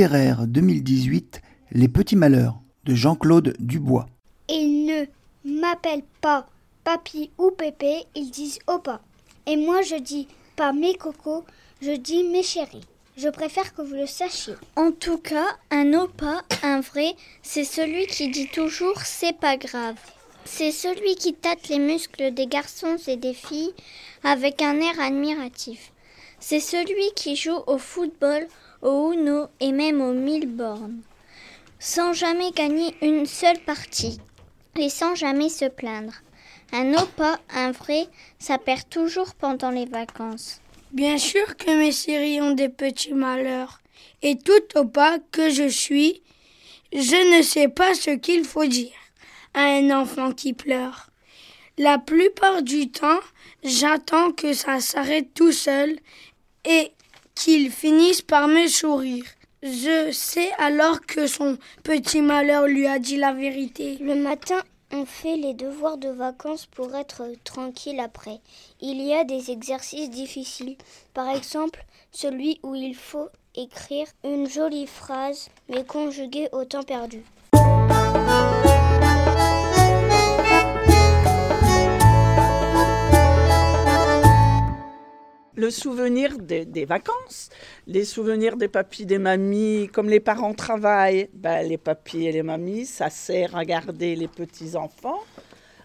littéraire 2018 Les Petits Malheurs de Jean-Claude Dubois. Ils ne m'appellent pas papy ou pépé, ils disent opa. Et moi je dis pas mes cocos, je dis mes chéris. Je préfère que vous le sachiez. En tout cas, un opa, un vrai, c'est celui qui dit toujours c'est pas grave. C'est celui qui tâte les muscles des garçons et des filles avec un air admiratif. C'est celui qui joue au football, au Uno et même au mille bornes, sans jamais gagner une seule partie et sans jamais se plaindre. Un opa, un vrai, ça perd toujours pendant les vacances. Bien sûr que mes séries ont des petits malheurs. Et tout opa que je suis, je ne sais pas ce qu'il faut dire à un enfant qui pleure. La plupart du temps, j'attends que ça s'arrête tout seul et qu'il finisse par me sourire. Je sais alors que son petit malheur lui a dit la vérité. Le matin, on fait les devoirs de vacances pour être tranquille après. Il y a des exercices difficiles. Par exemple, celui où il faut écrire une jolie phrase mais conjuguée au temps perdu. Le souvenir des, vacances, les souvenirs des papis, des mamies, comme les parents travaillent, ben, les papis et les mamies, ça sert à garder les petits-enfants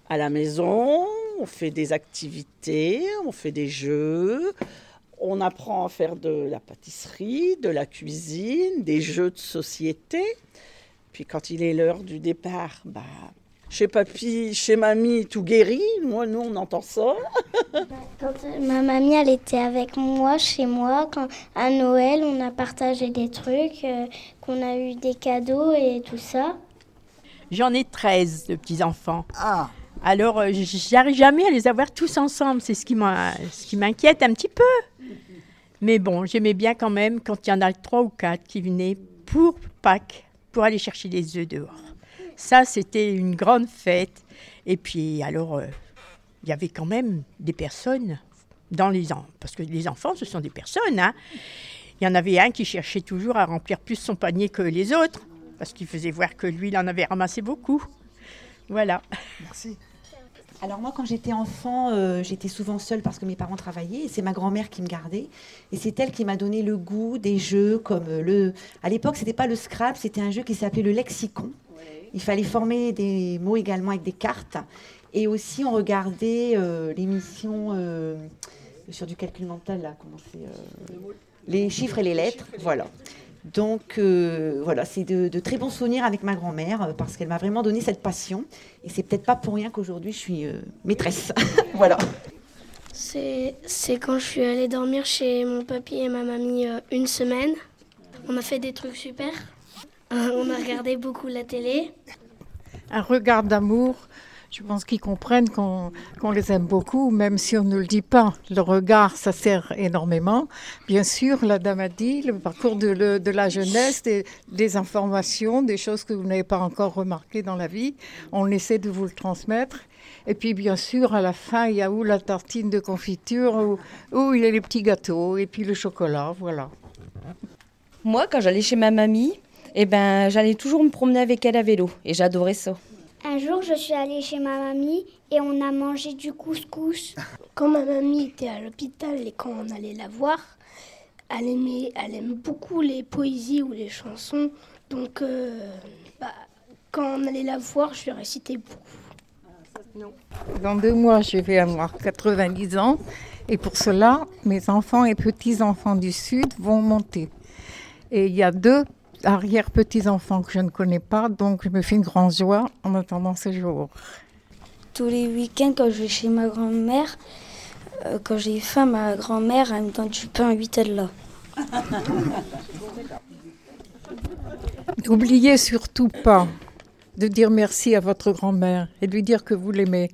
à la maison, on fait des activités, on fait des jeux, on apprend à faire de la pâtisserie, de la cuisine, des jeux de société. Puis quand il est l'heure du départ, bah, chez papy, chez mamie, tout guéri. Moi, nous, on entend ça. quand ma mamie, elle était avec moi, chez moi, quand à Noël, on a partagé des trucs, euh, qu'on a eu des cadeaux et tout ça. J'en ai 13 de petits-enfants. Ah. Alors, euh, j'arrive jamais à les avoir tous ensemble. C'est ce qui m'inquiète un petit peu. Mais bon, j'aimais bien quand même quand il y en a trois ou quatre qui venaient pour Pâques, pour aller chercher les œufs dehors. Ça, c'était une grande fête. Et puis, alors, euh, il y avait quand même des personnes dans les enfants, parce que les enfants, ce sont des personnes. Hein. Il y en avait un qui cherchait toujours à remplir plus son panier que les autres, parce qu'il faisait voir que lui, il en avait ramassé beaucoup. Voilà. Merci. Alors moi, quand j'étais enfant, euh, j'étais souvent seule parce que mes parents travaillaient et c'est ma grand-mère qui me gardait. Et c'est elle qui m'a donné le goût des jeux comme le... À l'époque, c'était pas le Scrabble, c'était un jeu qui s'appelait le Lexicon. Il fallait former des mots également avec des cartes. Et aussi, on regardait euh, l'émission euh, sur du calcul mental, là, euh, Les chiffres et les lettres, voilà. Donc voilà, c'est de, très bons souvenirs avec ma grand-mère parce qu'elle m'a vraiment donné cette passion. Et c'est peut-être pas pour rien qu'aujourd'hui je suis maîtresse. voilà. C'est quand je suis allée dormir chez mon papy et ma mamie une semaine. On a fait des trucs super. Euh, on a regardé beaucoup la télé. Un regard d'amour. Je pense qu'ils comprennent qu'on les aime beaucoup, même si on ne le dit pas. Le regard, ça sert énormément. Bien sûr, la dame a dit, le parcours de, la jeunesse, des, informations, des choses que vous n'avez pas encore remarquées dans la vie. On essaie de vous le transmettre. Et puis, bien sûr, à la fin, il y a où la tartine de confiture, où, où il y a les petits gâteaux, et puis le chocolat, voilà. Moi, quand j'allais chez ma mamie, eh ben, j'allais toujours me promener avec elle à vélo et j'adorais ça. Un jour, je suis allée chez ma mamie et on a mangé du couscous. Quand ma mamie était à l'hôpital et quand on allait la voir, elle, aimait, elle aime beaucoup les poésies ou les chansons. Donc, euh, bah, quand on allait la voir, je lui récitais beaucoup. Dans deux mois, je vais avoir 90 ans. Et pour cela, mes enfants et petits-enfants du Sud vont monter. Et il y a deux arrière-petits-enfants que je ne connais pas, donc je me fais une grande joie en attendant ce jour. Tous les week-ends, quand je vais chez ma grand-mère, euh, quand j'ai faim, ma grand-mère, elle me donne du pain à 8 là. N'oubliez surtout pas de dire merci à votre grand-mère et de lui dire que vous l'aimez.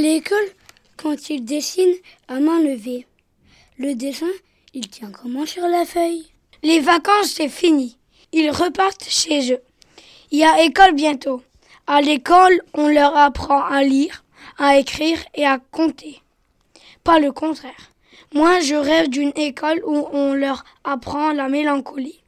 À l'école, quand il dessine à main levée, le dessin, il tient comment sur la feuille? Les vacances, c'est fini. Ils repartent chez eux. Il y a école bientôt. À l'école, on leur apprend à lire, à écrire et à compter. Pas le contraire. Moi, je rêve d'une école où on leur apprend la mélancolie,